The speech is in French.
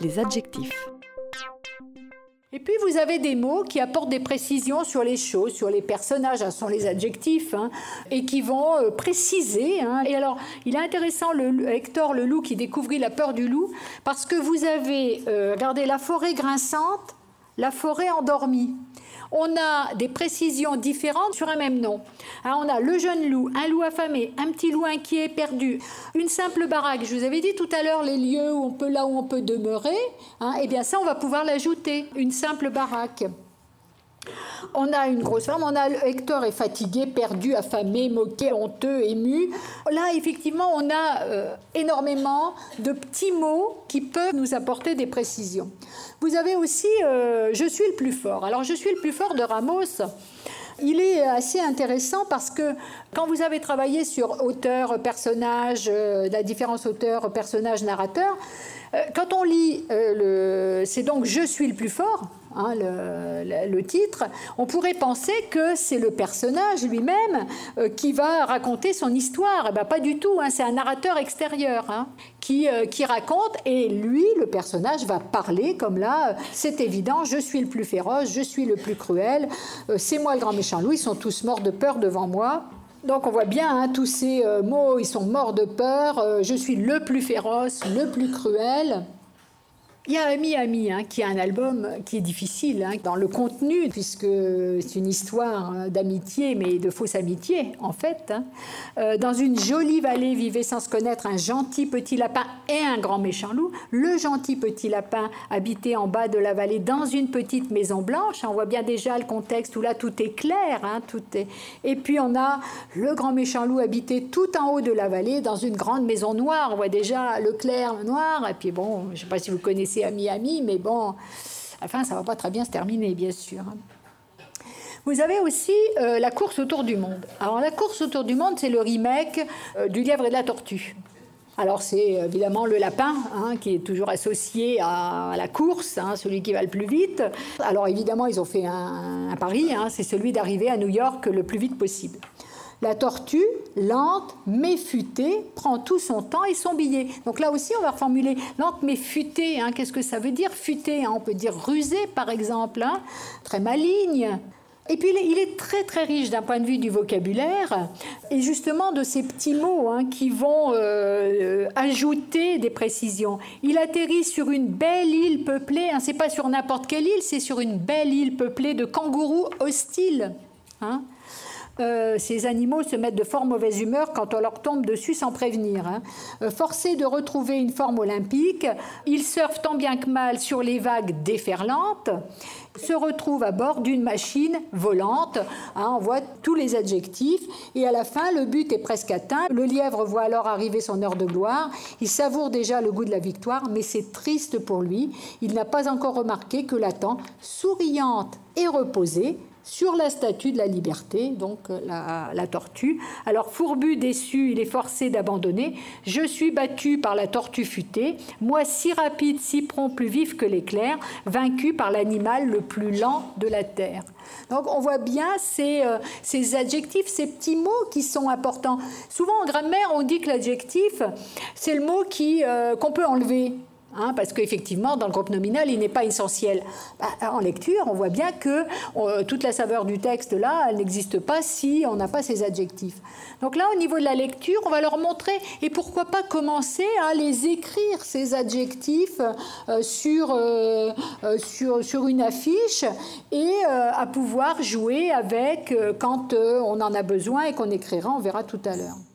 Les adjectifs. Et puis vous avez des mots qui apportent des précisions sur les choses, sur les personnages, ce sont les adjectifs, hein, et qui vont euh, préciser. Hein. Et alors, il est intéressant, Hector le loup qui découvrit la peur du loup, parce que vous avez, euh, regardez, la forêt grinçante, la forêt endormie on a des précisions différentes sur un même nom. Hein, on a le jeune loup, un loup affamé, un petit loup inquiet, perdu, une simple baraque. Je vous avais dit tout à l'heure les lieux où on peut, là où on peut demeurer. Hein, eh bien ça, on va pouvoir l'ajouter, une simple baraque. On a une grosse femme, on a Hector est fatigué, perdu, affamé, moqué, honteux, ému. Là, effectivement, on a euh, énormément de petits mots qui peuvent nous apporter des précisions. Vous avez aussi euh, Je suis le plus fort. Alors, Je suis le plus fort de Ramos. Il est assez intéressant parce que quand vous avez travaillé sur auteur, personnage, euh, la différence auteur, personnage, narrateur, quand on lit, c'est donc Je suis le plus fort, Hein, le, titre, on pourrait penser que c'est le personnage lui-même euh, qui va raconter son histoire. Eh ben, pas du tout, hein, c'est un narrateur extérieur hein, qui, euh, qui raconte et lui, le personnage, va parler comme là, c'est évident, je suis le plus féroce, je suis le plus cruel, euh, c'est moi le grand méchant loup, ils sont tous morts de peur devant moi. Donc on voit bien tous ces mots, ils sont morts de peur, je suis le plus féroce, le plus cruel. Il y a Ami Ami, hein, qui est un album qui est difficile hein, dans le contenu, puisque c'est une histoire hein, d'amitié, mais de fausse amitié, en fait. Euh, dans une jolie vallée vivait sans se connaître un gentil petit lapin et un grand méchant loup. Le gentil petit lapin habitait en bas de la vallée dans une petite maison blanche. On voit bien déjà le contexte où là tout est clair. tout est... Et puis on a le grand méchant loup habitait tout en haut de la vallée dans une grande maison noire. On voit déjà le clair, noir. Et puis bon, je ne sais pas si vous connaissez à Miami, mais bon, enfin, ça va pas très bien se terminer, bien sûr. Vous avez aussi euh, la course autour du monde. Alors la course autour du monde, c'est le remake euh, du lièvre et de la tortue. Alors c'est évidemment le lapin hein, qui est toujours associé à, la course, hein, celui qui va le plus vite. Alors évidemment ils ont fait un, pari, hein, c'est celui d'arriver à New York le plus vite possible. La tortue, lente mais futée, prend tout son temps et son billet. Donc là aussi, on va reformuler lente mais futée. Hein. Qu'est-ce que ça veut dire futée hein? On peut dire rusée, par exemple, hein. très maligne. Et puis il est très très riche d'un point de vue du vocabulaire et justement de ces petits mots qui vont euh, ajouter des précisions. Il atterrit sur une belle île peuplée, hein, c'est pas sur n'importe quelle île, c'est sur une belle île peuplée de kangourous hostiles. Euh, ces animaux se mettent de fort mauvaise humeur quand on leur tombe dessus sans prévenir. Hein. Euh, forcés de retrouver une forme olympique, ils surfent tant bien que mal sur les vagues déferlantes, se retrouvent à bord d'une machine volante. Hein, on voit tous les adjectifs. Et à la fin, le but est presque atteint. Le lièvre voit alors arriver son heure de gloire. Il savoure déjà le goût de la victoire, mais c'est triste pour lui. Il n'a pas encore remarqué que l'attend, souriante et reposée, sur la statue de la liberté, donc euh, la, tortue. Alors fourbu, déçu, il est forcé d'abandonner. Je suis battu par la tortue futée, moi si rapide, si prompt, plus vif que l'éclair, vaincu par l'animal le plus lent de la terre. Donc on voit bien ces, euh, ces adjectifs, ces petits mots qui sont importants. Souvent en grammaire, on dit que l'adjectif, c'est le mot euh, qu'on peut enlever. Hein, parce qu'effectivement, dans le groupe nominal, il n'est pas essentiel. Bah, en lecture, on voit bien que euh, toute la saveur du texte, là, elle n'existe pas si on n'a pas ces adjectifs. Donc là, au niveau de la lecture, on va leur montrer, et pourquoi pas commencer à les écrire, ces adjectifs, euh, sur, euh, sur, sur, une affiche, et à pouvoir jouer avec quand on en a besoin et qu'on écrira, on verra tout à l'heure.